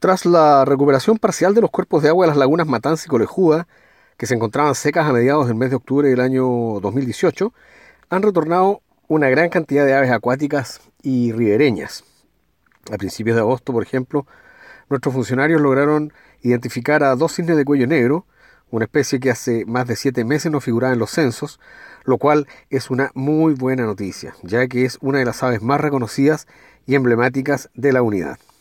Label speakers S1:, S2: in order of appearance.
S1: Tras la recuperación parcial de los cuerpos de agua de las lagunas Matanza y Colejuda, que se encontraban secas a mediados del mes de octubre del año 2018, han retornado una gran cantidad de aves acuáticas y ribereñas. A principios de agosto, por ejemplo, nuestros funcionarios lograron identificar a dos cisnes de cuello negro, una especie que hace más de siete meses no figuraba en los censos, lo cual es una muy buena noticia, ya que es una de las aves más reconocidas y emblemáticas de la unidad.